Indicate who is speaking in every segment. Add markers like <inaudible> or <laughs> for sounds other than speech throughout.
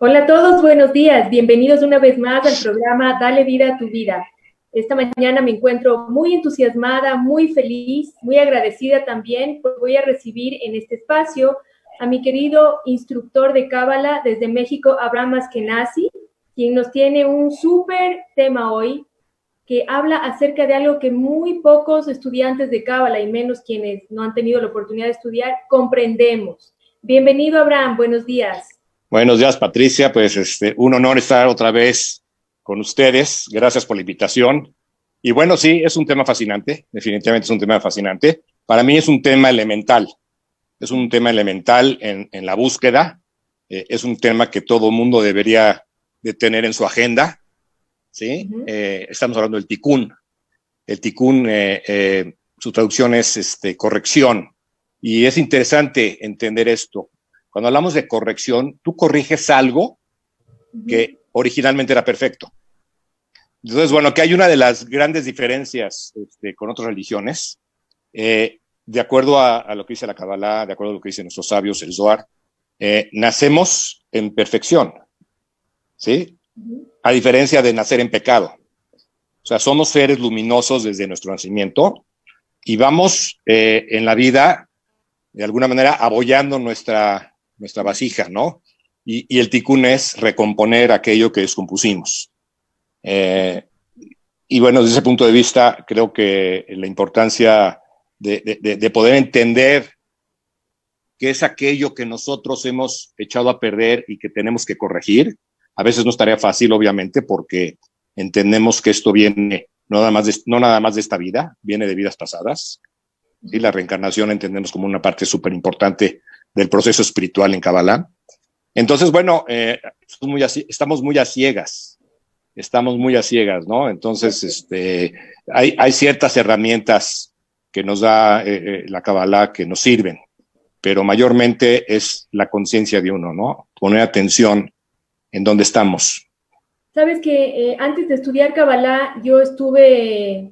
Speaker 1: Hola a todos, buenos días. Bienvenidos una vez más al programa Dale vida a tu vida. Esta mañana me encuentro muy entusiasmada, muy feliz, muy agradecida también, porque voy a recibir en este espacio a mi querido instructor de Cábala desde México, Abraham Askenazi, quien nos tiene un súper tema hoy que habla acerca de algo que muy pocos estudiantes de Cábala y menos quienes no han tenido la oportunidad de estudiar comprendemos. Bienvenido, Abraham. Buenos días.
Speaker 2: Buenos días, Patricia. Pues este, un honor estar otra vez con ustedes. Gracias por la invitación. Y bueno, sí, es un tema fascinante. Definitivamente es un tema fascinante. Para mí es un tema elemental. Es un tema elemental en, en la búsqueda. Eh, es un tema que todo mundo debería de tener en su agenda. ¿sí? eh, estamos hablando del ticún. El ticún, eh, eh, su traducción es este, corrección. Y es interesante entender esto cuando hablamos de corrección, tú corriges algo que originalmente era perfecto. Entonces, bueno, que hay una de las grandes diferencias este, con otras religiones, eh, de acuerdo a, a, lo que dice la Kabbalah, de acuerdo a lo que dicen nuestros sabios, el Zohar, eh, nacemos en perfección, ¿sí? A diferencia de nacer en pecado. O sea, somos seres luminosos desde nuestro nacimiento y vamos eh, en la vida, de alguna manera, abollando nuestra, nuestra vasija, ¿no? Y, el ticún es recomponer aquello que descompusimos. Eh, y bueno, desde ese punto de vista, creo que la importancia de, poder entender qué es aquello que nosotros hemos echado a perder y que tenemos que corregir. A veces no es tarea fácil, obviamente, porque entendemos que esto viene no nada más de, no nada más de esta vida, viene de vidas pasadas. Y la reencarnación entendemos como una parte súper importante del proceso espiritual en Kabbalah. Entonces, bueno, eh, estamos muy a ciegas, estamos muy a ciegas, ¿no? Entonces, este, hay, hay ciertas herramientas que nos da eh, eh, la Kabbalah que nos sirven, pero mayormente es la conciencia de uno, ¿no? Poner atención en dónde estamos.
Speaker 1: Sabes que eh, antes de estudiar Kabbalah, yo estuve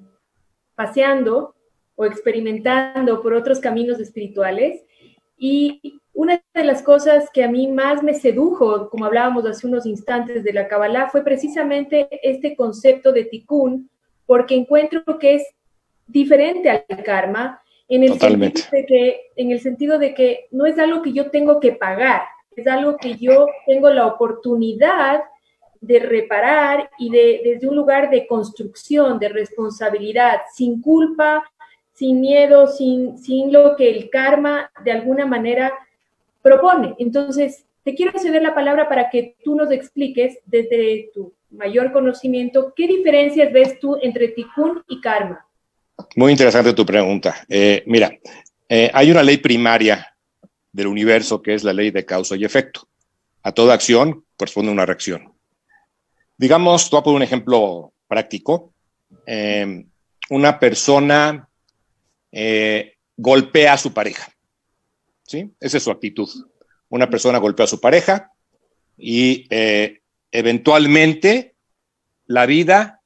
Speaker 1: paseando o experimentando por otros caminos espirituales y una de las cosas que a mí más me sedujo, como hablábamos hace unos instantes de la Kabbalah, fue precisamente este concepto de tikkun, porque encuentro que es diferente al karma en el, sentido de que, en el sentido de que no es algo que yo tengo que pagar, es algo que yo tengo la oportunidad de reparar y de, desde un lugar de construcción, de responsabilidad, sin culpa, sin miedo, sin, sin lo que el karma de alguna manera propone. Entonces, te quiero ceder la palabra para que tú nos expliques desde tu mayor conocimiento qué diferencias ves tú entre tikkun y karma.
Speaker 2: Muy interesante tu pregunta. Eh, mira, eh, hay una ley primaria del universo que es la ley de causa y efecto. A toda acción corresponde una reacción. Digamos, tú voy a poner un ejemplo práctico. Eh, una persona eh, golpea a su pareja. ¿Sí? Esa es su actitud. Una persona golpea a su pareja y eh, eventualmente la vida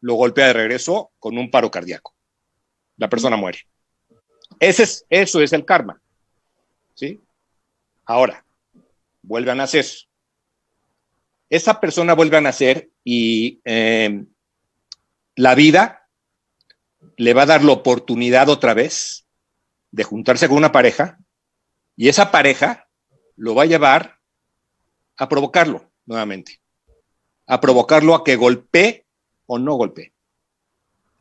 Speaker 2: lo golpea de regreso con un paro cardíaco. La persona muere. Ese es, eso es el karma. ¿Sí? Ahora, vuelve a nacer. Esa persona vuelve a nacer y eh, la vida le va a dar la oportunidad otra vez de juntarse con una pareja y esa pareja lo va a llevar a provocarlo nuevamente, a provocarlo a que golpee o no golpee.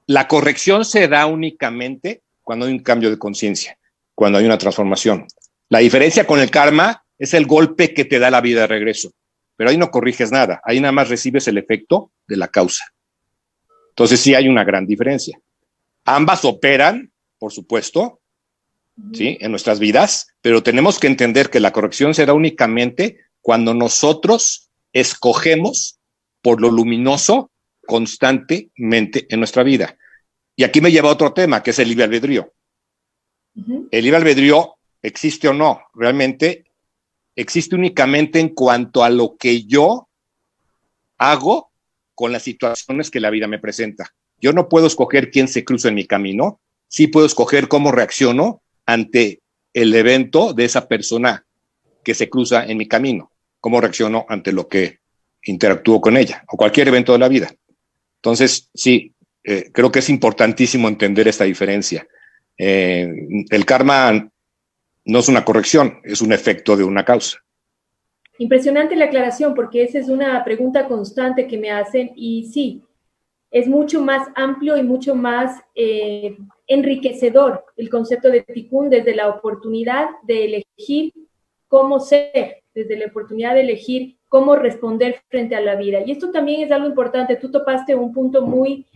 Speaker 2: La corrección se da únicamente cuando hay un cambio de conciencia, cuando hay una transformación. La diferencia con el karma es el golpe que te da la vida de regreso, pero ahí no corriges nada, ahí nada más recibes el efecto de la causa. Entonces sí hay una gran diferencia. Ambas operan, por supuesto, ¿sí? En nuestras vidas, pero tenemos que entender que la corrección será únicamente cuando nosotros escogemos por lo luminoso constantemente en nuestra vida. Y aquí me lleva a otro tema, que es el libre albedrío. Uh -huh. El libre albedrío existe o no, realmente existe únicamente en cuanto a lo que yo hago con las situaciones que la vida me presenta. Yo no puedo escoger quién se cruza en mi camino, sí puedo escoger cómo reacciono ante el evento de esa persona que se cruza en mi camino. cómo reacciono ante lo que interactúo con ella o cualquier evento de la vida. Entonces, sí, eh, creo que es importantísimo entender esta diferencia. Eh, el karma no es una corrección, es un efecto de una causa.
Speaker 1: Impresionante la aclaración, porque esa es una pregunta constante que me hacen y sí, es mucho más amplio y mucho más eh, enriquecedor el concepto de Tikkun desde la oportunidad de elegir cómo ser, desde la oportunidad de elegir cómo responder frente a la vida. Y esto también es algo importante. Tú topaste un punto muy,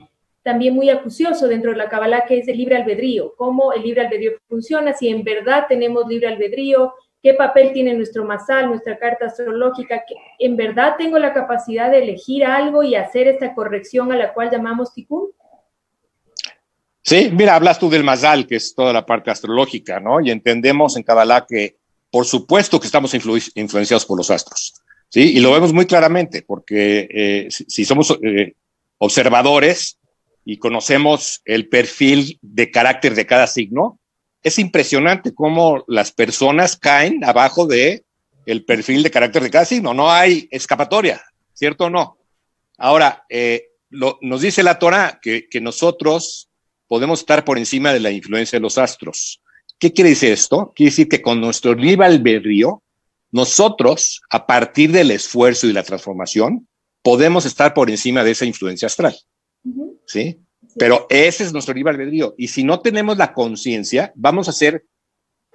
Speaker 1: también muy acucioso dentro de la Kabbalah, que es el libre albedrío. Cómo el libre albedrío funciona, si en verdad tenemos libre albedrío, qué papel tiene nuestro masal, nuestra carta astrológica, que en verdad tengo la capacidad de elegir algo y hacer esta corrección a la cual llamamos tikkun.
Speaker 2: Sí, mira, hablas tú del masal, que es toda la parte astrológica, ¿no? Y entendemos en Kabbalah que, por supuesto, que estamos influenciados por los astros, ¿sí? Y lo vemos muy claramente, porque eh, si, somos eh, observadores y conocemos el perfil de carácter de cada signo, es impresionante cómo las personas caen abajo de el perfil de carácter de cada signo. No hay escapatoria, ¿cierto o no? Ahora, eh, nos dice la Torah que, nosotros podemos estar por encima de la influencia de los astros. ¿Qué quiere decir esto? Quiere decir que con nuestro libre albedrío, nosotros, a partir del esfuerzo y la transformación, podemos estar por encima de esa influencia astral. ¿Sí? Pero ese es nuestro libre albedrío. Y si no tenemos la conciencia, vamos a ser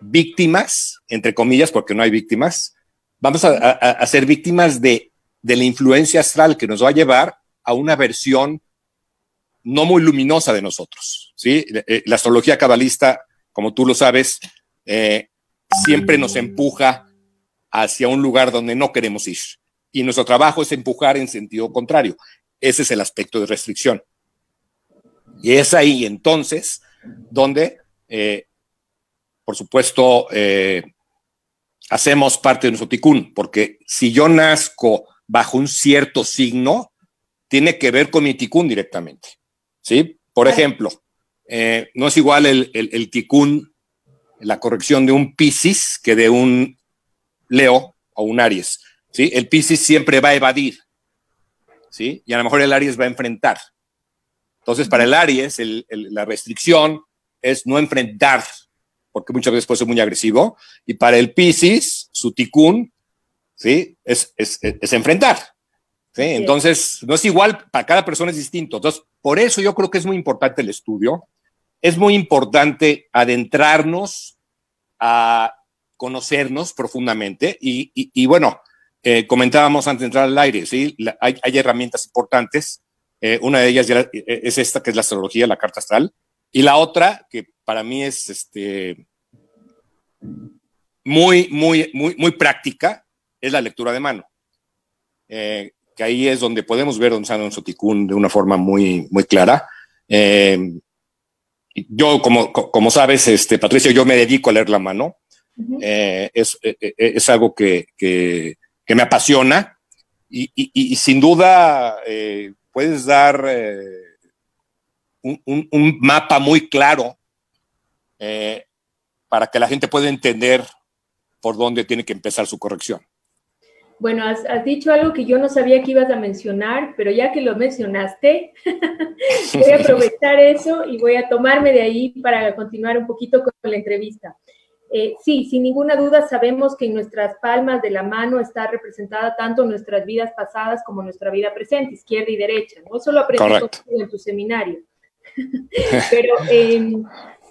Speaker 2: víctimas, entre comillas, porque no hay víctimas, vamos a, ser víctimas de, la influencia astral que nos va a llevar a una versión no muy luminosa de nosotros. ¿sí? Eh, la astrología cabalista, como tú lo sabes, eh, siempre nos empuja hacia un lugar donde no queremos ir. Y nuestro trabajo es empujar en sentido contrario. Ese es el aspecto de restricción. Y es ahí entonces donde, eh, por supuesto, eh, hacemos parte de nuestro ticún, porque si yo nazco bajo un cierto signo, tiene que ver con mi ticún directamente. ¿sí? Por ejemplo, eh, no es igual el, el, ticún, la corrección de un Piscis que de un Leo o un Aries. ¿sí? El Piscis siempre va a evadir, ¿sí? y a lo mejor el Aries va a enfrentar. Entonces, para el Aries, la restricción es no enfrentar, porque muchas veces puede ser muy agresivo. Y para el Pisces, su ticún, ¿sí? Es, es, enfrentar. ¿sí? Entonces, no es igual, para cada persona es distinto. Entonces, por eso yo creo que es muy importante el estudio. Es muy importante adentrarnos a conocernos profundamente. Y, bueno, eh, comentábamos antes de entrar al aire, ¿sí? hay, hay herramientas importantes eh, una de ellas eh, es esta, que es la astrología, la carta astral. Y la otra, que para mí es este, muy, muy, muy, muy práctica, es la lectura de mano. Eh, que ahí es donde podemos ver Don Sano Soticún de una forma muy, muy clara. yo, como, como sabes, este, Patricia, yo me dedico a leer la mano. es, es, algo que, que, me apasiona y, y sin duda puedes dar eh, un, mapa muy claro eh, para que la gente pueda entender por dónde tiene que empezar su corrección.
Speaker 1: Bueno, has, dicho algo que yo no sabía que ibas a mencionar, pero ya que lo mencionaste, <laughs> voy a aprovechar eso y voy a tomarme de ahí para continuar un poquito con la entrevista. Eh, sí, sin ninguna duda sabemos que en nuestras palmas de la mano está representada tanto nuestras vidas pasadas como nuestra vida presente, izquierda y derecha. No solo aprendí en tu seminario, <laughs> pero em,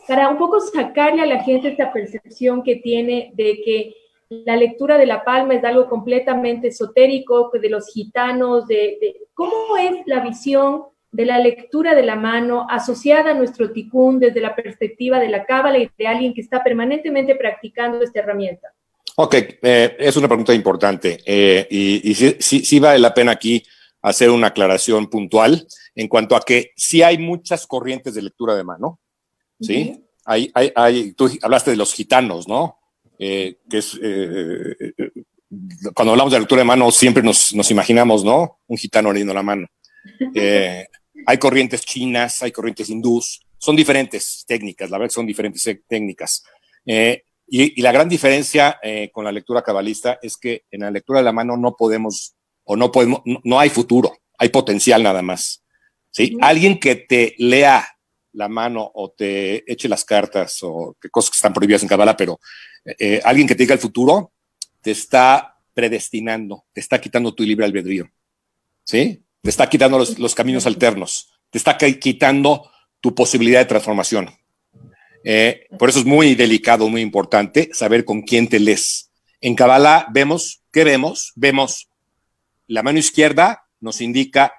Speaker 1: para un poco sacarle a la gente esta percepción que tiene de que la lectura de la palma es algo completamente esotérico, de los gitanos, de, de cómo es la visión de la lectura de la mano asociada a nuestro ticún desde la perspectiva de la cábala y de alguien que está permanentemente practicando esta herramienta?
Speaker 2: Ok, eh, es una pregunta importante eh, y, sí, vale la pena aquí hacer una aclaración puntual en cuanto a que sí hay muchas corrientes de lectura de mano, ¿sí? hay, hay, tú hablaste de los gitanos, ¿no? Eh, que es, cuando hablamos de lectura de mano siempre nos, nos imaginamos, ¿no? Un gitano leyendo la mano. <laughs> Hay corrientes chinas, hay corrientes hindús, son diferentes técnicas, la verdad son diferentes técnicas. Eh, Y, la gran diferencia eh, con la lectura cabalista es que en la lectura de la mano no podemos, o no podemos, no, hay futuro, hay potencial nada más. ¿sí? Alguien que te lea la mano o te eche las cartas o qué cosas que están prohibidas en Kabbalah, pero eh, alguien que te diga el futuro te está predestinando, te está quitando tu libre albedrío. ¿Sí? Te está quitando los, los caminos alternos, te está quitando tu posibilidad de transformación. Eh, por eso es muy delicado, muy importante saber con quién te lees. En Kabbalah vemos, ¿qué vemos? Vemos la mano izquierda nos indica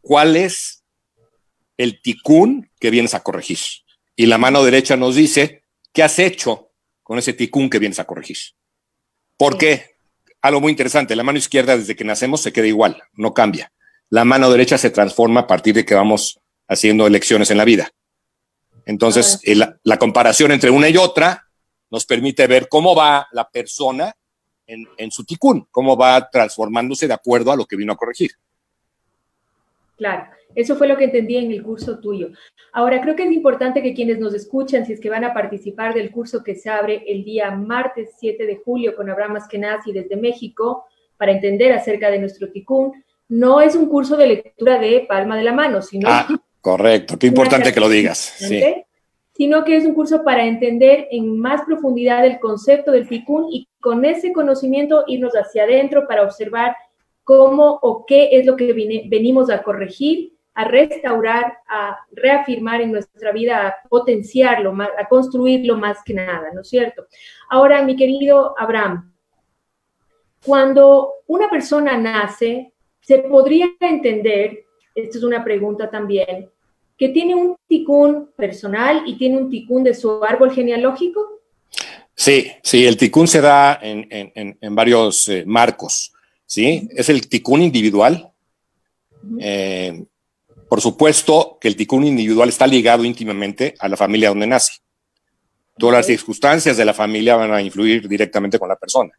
Speaker 2: cuál es el ticún que vienes a corregir. Y la mano derecha nos dice qué has hecho con ese ticún que vienes a corregir. ¿Por qué? Algo muy interesante, la mano izquierda desde que nacemos se queda igual, no cambia. La mano derecha se transforma a partir de que vamos haciendo elecciones en la vida. Entonces, la, comparación entre una y otra nos permite ver cómo va la persona en, su ticún, cómo va transformándose de acuerdo a lo que vino a corregir.
Speaker 1: Claro, eso fue lo que entendí en el curso tuyo. Ahora, creo que es importante que quienes nos escuchan, si es que van a participar del curso que se abre el día martes 7 de julio con Abraham Askenazi desde México, para entender acerca de nuestro ticún, no es un curso de lectura de palma de la mano, sino
Speaker 2: ah. Correcto, qué importante que lo digas.
Speaker 1: Sino que es un curso para entender en más profundidad el concepto del ticún y con ese conocimiento irnos hacia adentro para observar cómo o qué es lo que venimos a corregir, a restaurar, a reafirmar en nuestra vida, a potenciarlo, a construirlo más que nada, ¿no es cierto? Ahora, mi querido Abraham, cuando una persona nace, se podría entender esta es una pregunta también, que tiene un ticún personal y tiene un ticún de su árbol genealógico?
Speaker 2: Sí, sí, el ticún se da en, varios eh, marcos, ¿sí? Es el ticún individual. Eh, por supuesto que el ticún individual está ligado íntimamente a la familia donde nace. Todas las circunstancias de la familia van a influir directamente con la persona.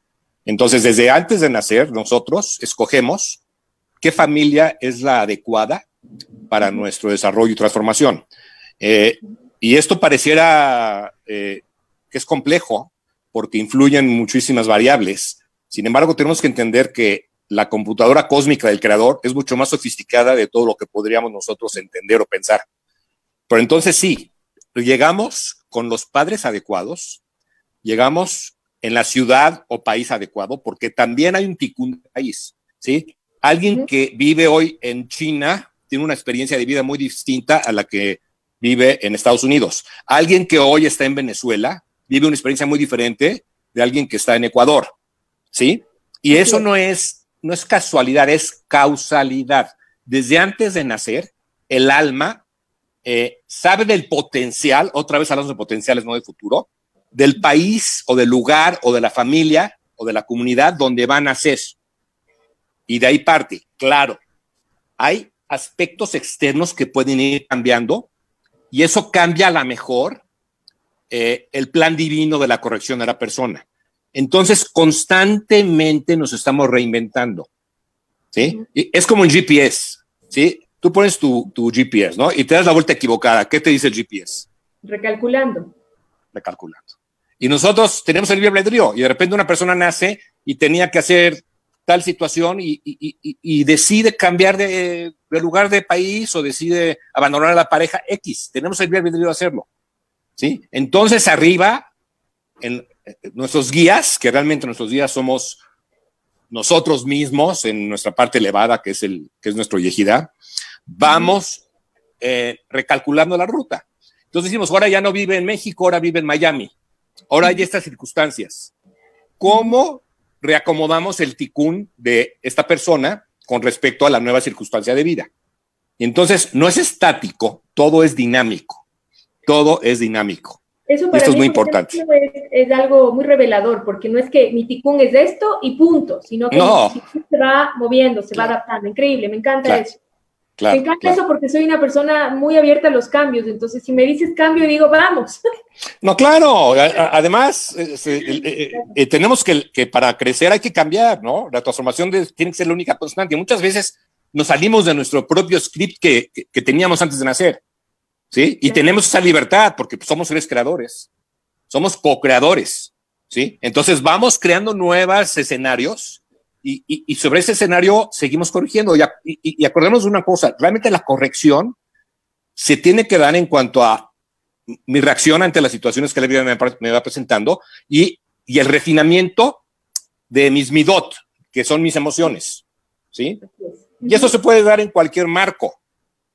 Speaker 2: Entonces, desde antes de nacer, nosotros escogemos qué familia es la adecuada para nuestro desarrollo y transformación. Eh, y esto pareciera eh, que es complejo porque influyen muchísimas variables. Sin embargo, tenemos que entender que la computadora cósmica del creador es mucho más sofisticada de todo lo que podríamos nosotros entender o pensar. Pero entonces sí, llegamos con los padres adecuados, llegamos en la ciudad o país adecuado, porque también hay un ticún país, ¿sí? Alguien que vive hoy en China tiene una experiencia de vida muy distinta a la que vive en Estados Unidos. Alguien que hoy está en Venezuela vive una experiencia muy diferente de alguien que está en Ecuador. ¿Sí? Y eso no es, no es casualidad, es causalidad. Desde antes de nacer, el alma eh, sabe del potencial, otra vez hablamos de potenciales, no de futuro, del país o del lugar o de la familia o de la comunidad donde va a nacer y de ahí parte. Claro, hay aspectos externos que pueden ir cambiando y eso cambia a la mejor eh, el plan divino de la corrección de la persona. Entonces, constantemente nos estamos reinventando. ¿sí? es como un GPS. ¿sí? Tú pones tu, tu, GPS, ¿no? Y te das la vuelta equivocada. ¿Qué te dice el GPS?
Speaker 1: Recalculando.
Speaker 2: Recalculando. Y nosotros tenemos el libre albedrío y de repente una persona nace y tenía que hacer tal situación y, decide cambiar de, lugar de país o decide abandonar a la pareja X. Tenemos el bien de hacerlo. ¿sí? Entonces, arriba, en, nuestros guías, que realmente nuestros guías somos nosotros mismos en nuestra parte elevada, que es, el, que es nuestro yejida, vamos eh, recalculando la ruta. Entonces decimos, ahora ya no vive en México, ahora vive en Miami. Ahora hay estas circunstancias. ¿Cómo reacomodamos el ticún de esta persona con respecto a la nueva circunstancia de vida. Y entonces no es estático, todo es dinámico. Todo es dinámico.
Speaker 1: Eso para esto es muy importante. Es, algo muy revelador, porque no es que mi ticún es esto y punto, sino que se va moviendo, se va adaptando. Increíble, me encanta eso me encanta eso porque soy una persona muy abierta a los cambios. Entonces, si me dices cambio, digo, vamos. <laughs>
Speaker 2: No, claro. Además, eh, eh, eh, tenemos que, que, para crecer hay que cambiar, ¿no? La transformación tiene que ser la única constante. Muchas veces nos salimos de nuestro propio script que, que, teníamos antes de nacer, ¿sí? Y tenemos esa libertad porque somos seres creadores. Somos co-creadores. ¿sí? Entonces vamos creando nuevos escenarios y, sobre ese escenario seguimos corrigiendo. Y, y, de una cosa, realmente la corrección se tiene que dar en cuanto a mi reacción ante las situaciones que la vida me, va presentando y, el refinamiento de mis midot, que son mis emociones, ¿sí? Y eso se puede dar en cualquier marco.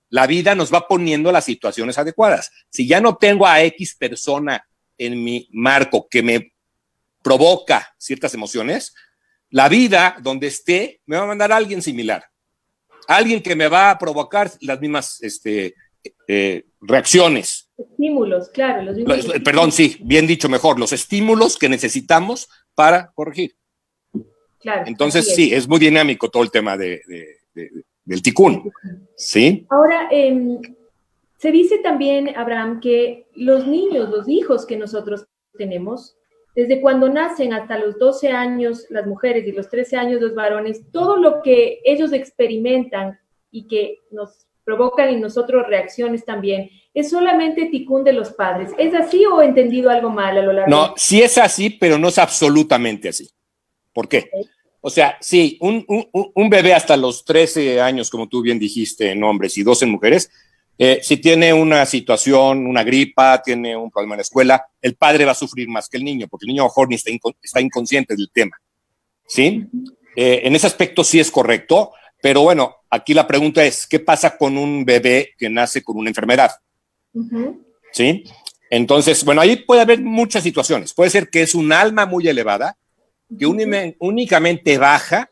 Speaker 2: La vida nos va poniendo las situaciones adecuadas. Si ya no tengo a X persona en mi marco que me provoca ciertas emociones, la vida donde esté me va a mandar a alguien similar. Alguien que me va a provocar las mismas este, eh, reacciones.
Speaker 1: Estímulos, claro.
Speaker 2: Los Perdón, sí, bien dicho mejor, los estímulos que necesitamos para corregir. Claro. Entonces, sí, es muy dinámico todo el tema de, del ticún. ¿Sí?
Speaker 1: Ahora, em, se dice también, Abraham, que los niños, los hijos que nosotros tenemos, desde cuando nacen hasta los 12 años las mujeres y los 13 años los varones, todo lo que ellos experimentan y que nos provocan en nosotros reacciones también, es solamente ticún de los padres. ¿Es así o he entendido algo mal a lo largo?
Speaker 2: No, sí es así, pero no es absolutamente así. ¿Por qué? O sea, sí, un, un, bebé hasta los 13 años, como tú bien dijiste, en hombres y 12 en mujeres, eh, si tiene una situación, una gripa, tiene un problema en la escuela, el padre va a sufrir más que el niño, porque el niño mejor ni está, está inconsciente del tema. ¿Sí? Eh, en ese aspecto sí es correcto, pero bueno, aquí la pregunta es, ¿qué pasa con un bebé que nace con una enfermedad? ¿Sí? Entonces, bueno, ahí puede haber muchas situaciones. Puede ser que es un alma muy elevada, que únicamente baja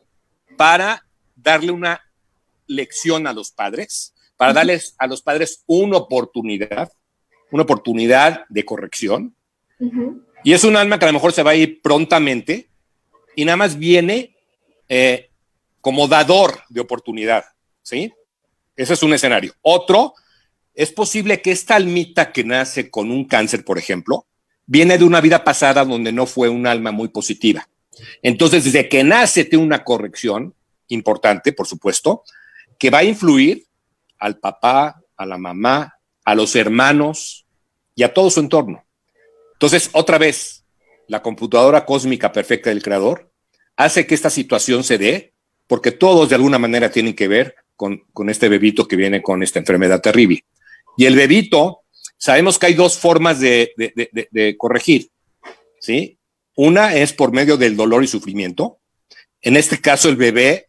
Speaker 2: para darle una lección a los padres para darles a los padres una oportunidad, una oportunidad de corrección. Y es un alma que a lo mejor se va a ir prontamente y nada más viene eh, como dador de oportunidad, ¿sí? Ese es un escenario. Otro, es posible que esta almita que nace con un cáncer, por ejemplo, viene de una vida pasada donde no fue un alma muy positiva. Entonces, desde que nace tiene una corrección importante, por supuesto, que va a influir al papá, a la mamá, a los hermanos y a todo su entorno. Entonces, otra vez, la computadora cósmica perfecta del creador hace que esta situación se dé porque todos de alguna manera tienen que ver con, este bebito que viene con esta enfermedad terrible. Y el bebito, sabemos que hay dos formas de, de corregir, ¿sí? Una es por medio del dolor y sufrimiento. En este caso, el bebé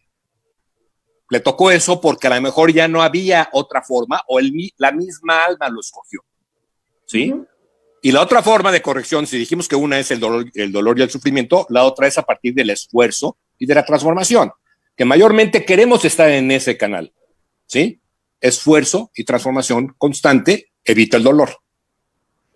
Speaker 2: le tocó eso porque a lo mejor ya no había otra forma o el, la misma alma lo escogió. ¿Sí? Y la otra forma de corrección, si dijimos que una es el dolor, el dolor y el sufrimiento, la otra es a partir del esfuerzo y de la transformación, que mayormente queremos estar en ese canal. ¿Sí? Esfuerzo y transformación constante evita el dolor.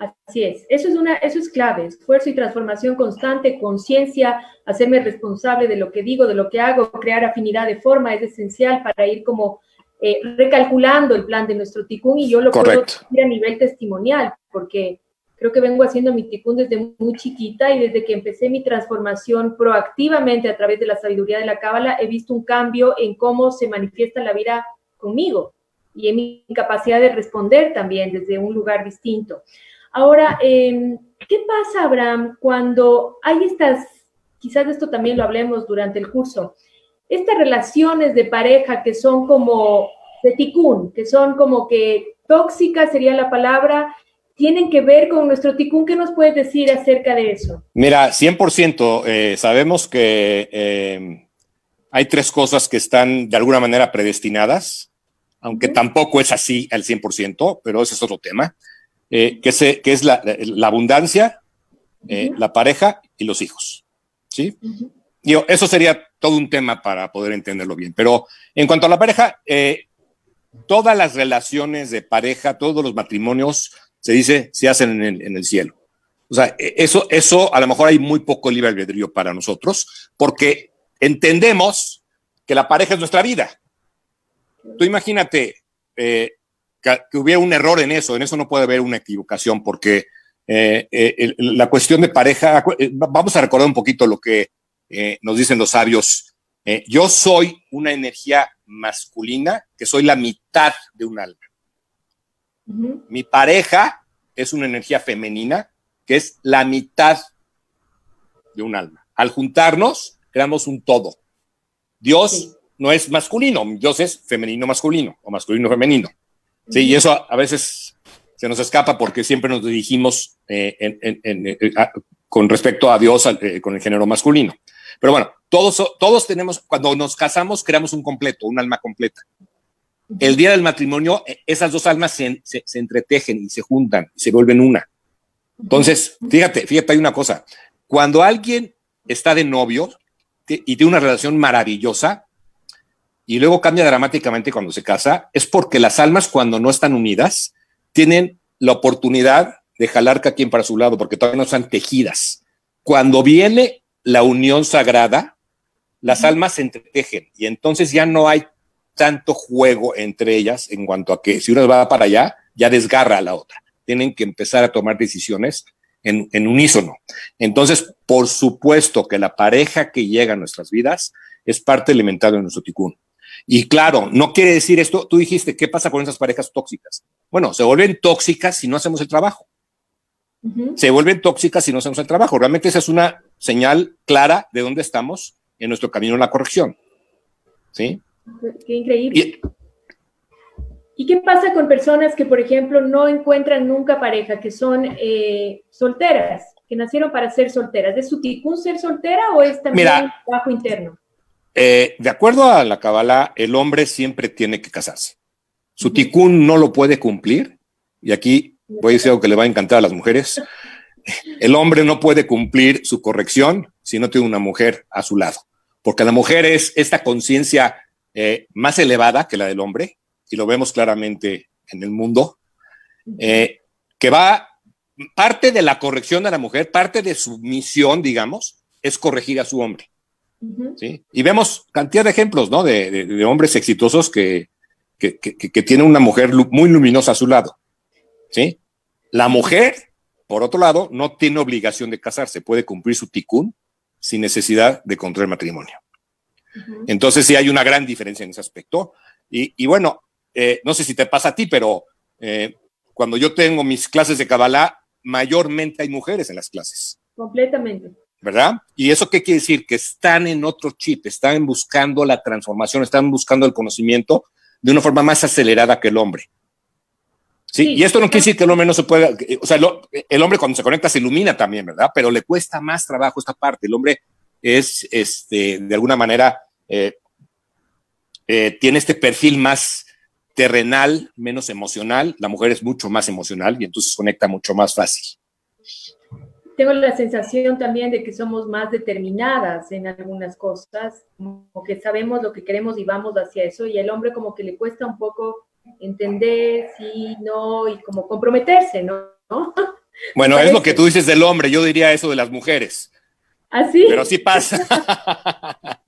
Speaker 1: Así es, eso es, una, eso es clave, esfuerzo y transformación constante, conciencia, hacerme responsable de lo que digo, de lo que hago, crear afinidad de forma es esencial para ir como eh, recalculando el plan de nuestro ticún y yo lo puedo decir a nivel testimonial, porque creo que vengo haciendo mi ticún desde muy chiquita y desde que empecé mi transformación proactivamente a través de la sabiduría de la cábala, he visto un cambio en cómo se manifiesta la vida conmigo y en mi capacidad de responder también desde un lugar distinto. Ahora, em, ¿qué pasa, Abraham, cuando hay estas, quizás esto también lo hablemos durante el curso, estas relaciones de pareja que son como de ticún, que son como que tóxicas sería la palabra, tienen que ver con nuestro ticún. ¿Qué nos puedes decir acerca de eso?
Speaker 2: Mira, 100%, eh, sabemos que em, hay tres cosas que están de alguna manera predestinadas, aunque tampoco es así al 100%, pero ese es otro tema. Eh, que, se, que, es la, abundancia, eh, la pareja y los hijos. ¿sí? eso sería todo un tema para poder entenderlo bien. Pero en cuanto a la pareja, eh, todas las relaciones de pareja, todos los matrimonios, se dice, se hacen en el, cielo. O sea, e, eso, eso a lo mejor hay muy poco libre albedrío para nosotros, porque entendemos que la pareja es nuestra vida. Tú imagínate, que, hubiera un error en eso, en eso no puede haber una equivocación, porque eh, eh, la cuestión de pareja, eh, vamos a recordar un poquito lo que nos dicen los sabios. yo soy una energía masculina, que soy la mitad de un alma. Mi pareja es una energía femenina, que es la mitad de un alma. Al juntarnos, creamos un todo. Dios no es masculino, Dios es femenino masculino o masculino femenino. Sí, y eso a, veces se nos escapa porque siempre nos dirigimos eh, eh, con respecto a Dios eh, con el género masculino. Pero bueno, todos, todos tenemos, cuando nos casamos, creamos un completo, un alma completa. El día del matrimonio, esas dos almas se, se entretejen y se juntan y se vuelven una. Entonces, fíjate, fíjate, hay una cosa. Cuando alguien está de novio y tiene una relación maravillosa y luego cambia dramáticamente cuando se casa, es porque las almas cuando no están unidas tienen la oportunidad de jalar cada quien para su lado, porque todavía no están tejidas. Cuando viene la unión sagrada, las almas se entretejen y entonces ya no hay tanto juego entre ellas en cuanto a que si una va para allá, ya desgarra a la otra. Tienen que empezar a tomar decisiones en, en unísono. Entonces, por supuesto que la pareja que llega a nuestras vidas es parte elemental de nuestro ticún. Y claro, no quiere decir esto, tú dijiste, ¿qué pasa con esas parejas tóxicas? Bueno, se vuelven tóxicas si no hacemos el trabajo. Se vuelven tóxicas si no hacemos el trabajo. Realmente esa es una señal clara de dónde estamos en nuestro camino a la corrección. ¿Sí?
Speaker 1: Qué increíble. Y, qué pasa con personas que, por ejemplo, no encuentran nunca pareja, que son eh, solteras, que nacieron para ser solteras? ¿Es su ticún ser soltera o es también un trabajo interno?
Speaker 2: Eh, de acuerdo a la Kabbalah, el hombre siempre tiene que casarse. Su ticún no lo puede cumplir, y aquí voy a decir algo que le va a encantar a las mujeres. El hombre no puede cumplir su corrección si no tiene una mujer a su lado, porque la mujer es esta conciencia eh, más elevada que la del hombre, y lo vemos claramente en el mundo, eh, que va, parte de la corrección de la mujer, parte de su misión, digamos, es corregir a su hombre. ¿Sí? Y vemos cantidad de ejemplos, ¿no? De, hombres exitosos que, que, que, tienen una mujer muy luminosa a su lado, ¿sí? La mujer, por otro lado, no tiene obligación de casarse, puede cumplir su ticún sin necesidad de contraer matrimonio. Entonces sí hay una gran diferencia en ese aspecto. Y, y bueno, eh, no sé si te pasa a ti, pero eh, cuando yo tengo mis clases de Kabbalah, mayormente hay mujeres en las clases.
Speaker 1: Completamente.
Speaker 2: ¿Verdad? ¿Y eso qué quiere decir? Que están en otro chip, están buscando la transformación, están buscando el conocimiento de una forma más acelerada que el hombre. Sí, y esto no quiere decir que el hombre no se pueda, o sea, el hombre cuando se conecta se ilumina también, ¿verdad? Pero le cuesta más trabajo esta parte. El hombre es, este, de alguna manera, eh, eh, tiene este perfil más terrenal, menos emocional. La mujer es mucho más emocional y entonces conecta mucho más fácil
Speaker 1: tengo la sensación también de que somos más determinadas en algunas cosas, como que sabemos lo que queremos y vamos hacia eso, y el hombre como que le cuesta un poco entender sí, no, y como comprometerse, ¿no? <laughs>
Speaker 2: Bueno, es lo que tú dices del hombre, yo diría eso de las mujeres.
Speaker 1: ¿Así?
Speaker 2: ¿Ah, Pero sí pasa. <laughs>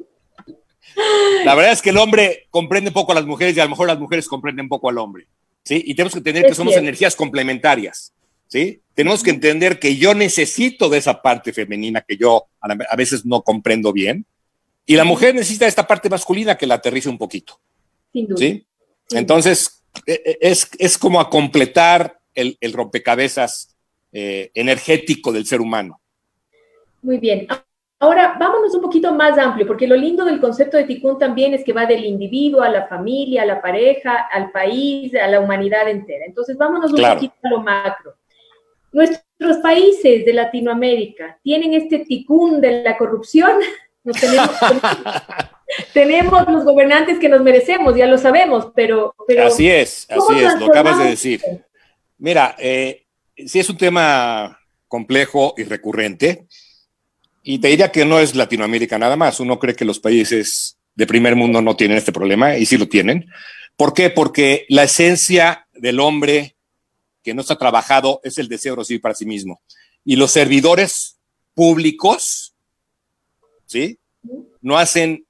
Speaker 2: La verdad es que el hombre comprende poco a las mujeres y a lo mejor las mujeres comprenden poco al hombre. ¿sí? Y tenemos que entender que somos energías complementarias. ¿Sí? Tenemos que entender que yo necesito de esa parte femenina que yo a veces no comprendo bien, y la mujer necesita esta parte masculina que la aterrice un poquito. ¿Sí? Entonces, e, e, es, es, como a completar el, el rompecabezas eh, energético del ser humano.
Speaker 1: Muy bien. Ahora, vámonos un poquito más amplio, porque lo lindo del concepto de Tikkun también es que va del individuo a la familia, a la pareja, al país, a la humanidad entera. Entonces, vámonos un poquito a lo macro. Nuestros países de Latinoamérica tienen este ticún de la corrupción. <laughs> tenemos, los gobernantes que nos merecemos, ya lo sabemos, pero...
Speaker 2: así es, así es, lo acabas de decir. Mira, eh, sí es un tema complejo y recurrente, y te diría que no es Latinoamérica nada más. Uno cree que los países de primer mundo no tienen este problema, y sí lo tienen. ¿Por qué? Porque la esencia del hombre que no está trabajado es el deseo de recibir para sí mismo. Y los servidores públicos, ¿sí? No hacen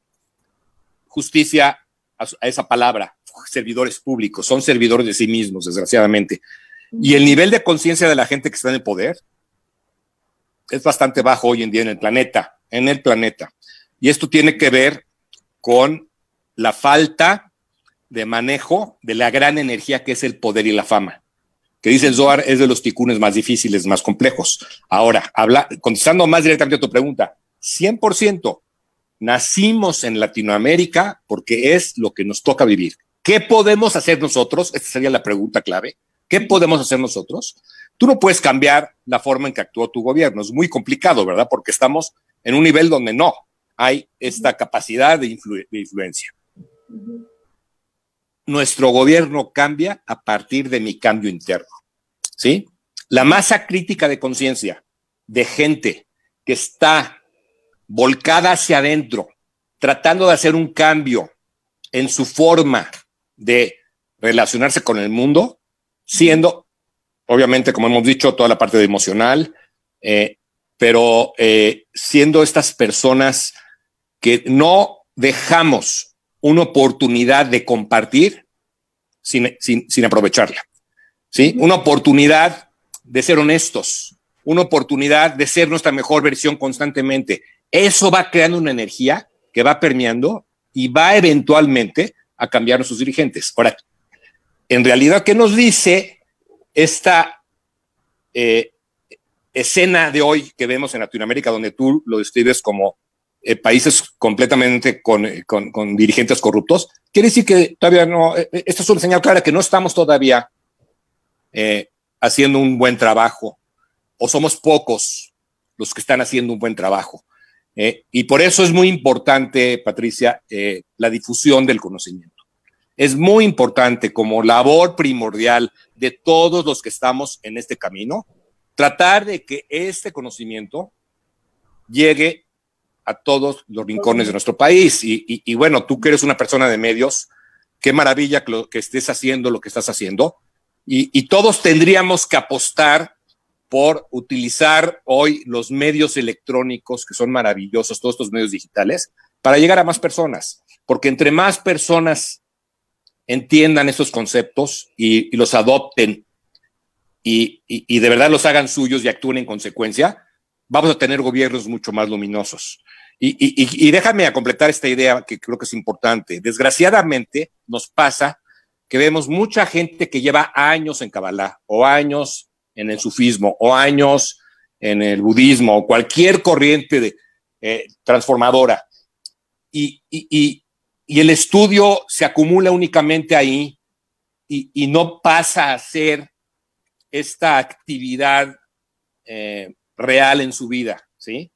Speaker 2: justicia a, esa palabra, servidores públicos, son servidores de sí mismos, desgraciadamente. Y el nivel de conciencia de la gente que está en el poder es bastante bajo hoy en día en el planeta, en el planeta. Y esto tiene que ver con la falta de manejo de la gran energía que es el poder y la fama. Que dice el Zohar es de los ticunes más difíciles, más complejos. Ahora, habla, contestando más directamente a tu pregunta, 100% nacimos en Latinoamérica porque es lo que nos toca vivir. ¿Qué podemos hacer nosotros? Esta sería la pregunta clave. ¿Qué podemos hacer nosotros? Tú no puedes cambiar la forma en que actúa tu gobierno. Es muy complicado, ¿verdad? Porque estamos en un nivel donde no hay esta capacidad de, influencia. Nuestro gobierno cambia a partir de mi cambio interno. ¿Sí? La masa crítica de conciencia de gente que está volcada hacia adentro, tratando de hacer un cambio en su forma de relacionarse con el mundo, siendo, obviamente, como hemos dicho, toda la parte de emocional, eh, pero eh, siendo estas personas que no dejamos una oportunidad de compartir sin, sin aprovecharla. ¿sí? Una oportunidad de ser honestos, una oportunidad de ser nuestra mejor versión constantemente. Eso va creando una energía que va permeando y va eventualmente a cambiar a sus dirigentes. Ahora, en realidad, ¿qué nos dice esta eh, escena de hoy que vemos en Latinoamérica, donde tú lo describes como eh, países completamente con, dirigentes corruptos? Quiere decir que todavía no, eh, esta es una señal clara que no estamos todavía haciendo un buen trabajo, o somos pocos los que están haciendo un buen trabajo. y por eso es muy importante, Patricia, la difusión del conocimiento es muy importante como labor primordial de todos los que estamos en este camino, tratar de que este conocimiento llegue a todos los rincones de nuestro país. Y, bueno, tú que eres una persona de medios, qué maravilla que, que estés haciendo lo que estás haciendo. Y, todos tendríamos que apostar por utilizar hoy los medios electrónicos, que son maravillosos, todos estos medios digitales, para llegar a más personas. Porque entre más personas entiendan esos conceptos y, los adopten y, de verdad los hagan suyos y actúen en consecuencia, vamos a tener gobiernos mucho más luminosos. Y, déjame a completar esta idea que creo que es importante. Desgraciadamente nos pasa que vemos mucha gente que lleva años en Kabbalah o años en el sufismo o años en el budismo o cualquier corriente eh, transformadora. Y, y el estudio se acumula únicamente ahí y, no pasa a ser esta actividad eh, real en su vida, ¿sí?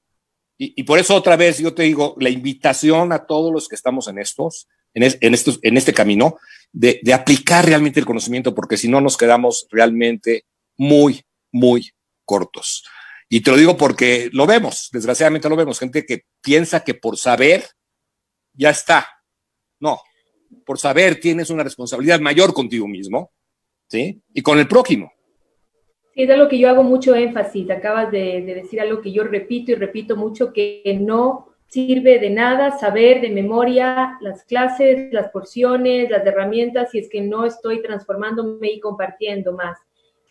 Speaker 2: Y, por eso otra vez yo te digo, la invitación a todos los que estamos en estos, en, estos, en este camino, de, de, aplicar realmente el conocimiento, porque si no nos quedamos realmente muy, muy cortos. Y te lo digo porque lo vemos, desgraciadamente lo vemos, gente que piensa que por saber ya está, no, por saber tienes una responsabilidad mayor contigo mismo, ¿sí? Y con el prójimo.
Speaker 1: Es algo que yo hago mucho énfasis. Acabas de, decir algo que yo repito y repito mucho, que no sirve de nada saber de memoria las clases, las porciones, las herramientas, si es que no estoy transformándome y compartiendo más.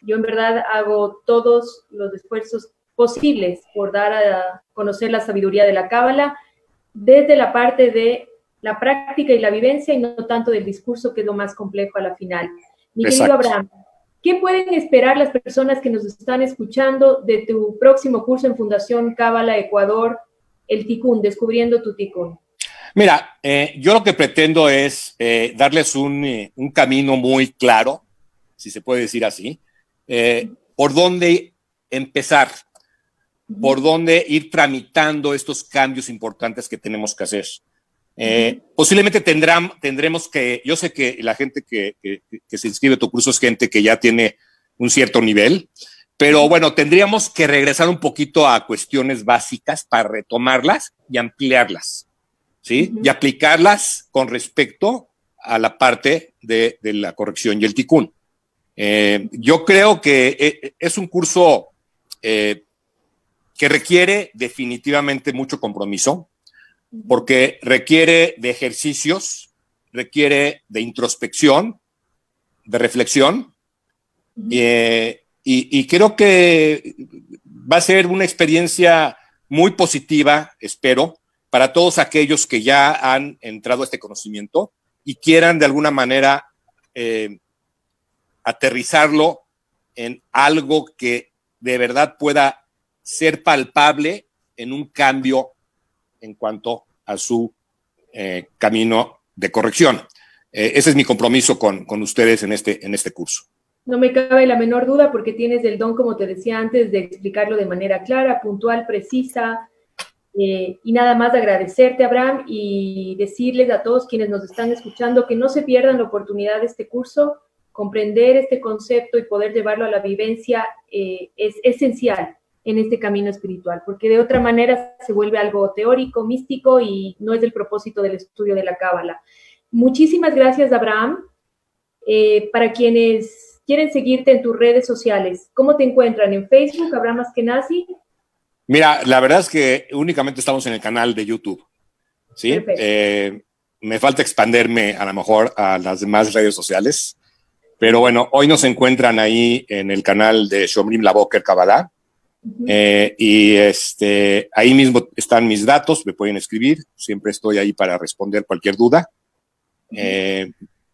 Speaker 1: Yo en verdad hago todos los esfuerzos posibles por dar a conocer la sabiduría de la Cábala desde la parte de la práctica y la vivencia y no tanto del discurso, que es lo más complejo a la final. Mi querido Abraham, ¿qué pueden esperar las personas que nos están escuchando de tu próximo curso en Fundación Cábala Ecuador, el Ticún, descubriendo tu Ticún?
Speaker 2: Mira, eh, yo lo que pretendo es eh, darles un, eh, un, camino muy claro, si se puede decir así, por dónde empezar, por dónde ir tramitando estos cambios importantes que tenemos que hacer. Eh, posiblemente tendrán, tendremos que, yo sé que la gente que, se inscribe a tu curso es gente que ya tiene un cierto nivel, pero bueno, tendríamos que regresar un poquito a cuestiones básicas para retomarlas y ampliarlas, ¿sí? Y aplicarlas con respecto a la parte de, la corrección y el ticún. Eh, yo creo que eh, es un curso que requiere definitivamente mucho compromiso, porque requiere de ejercicios, requiere de introspección, de reflexión, eh, y, creo que va a ser una experiencia muy positiva, espero, para todos aquellos que ya han entrado a este conocimiento y quieran de alguna manera eh, aterrizarlo en algo que de verdad pueda ser palpable en un cambio en cuanto a su eh, camino de corrección. Eh, ese es mi compromiso con, con, ustedes en este, en este curso.
Speaker 1: No me cabe la menor duda porque tienes el don, como te decía antes, de explicarlo de manera clara, puntual, precisa. Eh, y nada más agradecerte, Abraham, y decirles a todos quienes nos están escuchando que no se pierdan la oportunidad de este curso. Comprender este concepto y poder llevarlo a la vivencia es esencial en este camino espiritual, porque de otra manera se vuelve algo teórico, místico y no es el propósito del estudio de la Cábala. Muchísimas gracias, Abraham. Eh, para quienes quieren seguirte en tus redes sociales, ¿cómo te encuentran? ¿En Facebook, Abraham Askenazi?
Speaker 2: Mira, la verdad es que únicamente estamos en el canal de YouTube. ¿sí? Eh, me falta expanderme a lo mejor a las demás redes sociales, pero bueno, hoy nos encuentran ahí en el canal de Shomrim Laboker Kabbalah eh, y este, ahí mismo están mis datos, me pueden escribir, siempre estoy ahí para responder cualquier duda. Eh,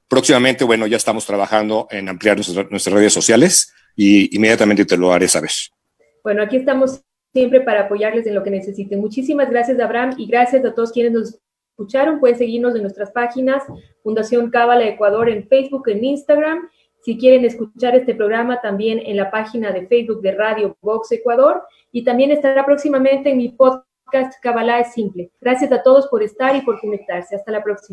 Speaker 2: próximamente, bueno, ya estamos trabajando en ampliar nuestras, redes sociales y inmediatamente te lo haré saber.
Speaker 1: Bueno, aquí estamos siempre para apoyarles en lo que necesiten. Muchísimas gracias, Abraham, y gracias a todos quienes nos escucharon. Pueden seguirnos en nuestras páginas, Fundación Cábala Ecuador en Facebook, en Instagram si quieren escuchar este programa también en la página de Facebook de Radio Vox Ecuador y también estará próximamente en mi podcast Kabbalah es simple. Gracias a todos por estar y por conectarse. Hasta la próxima.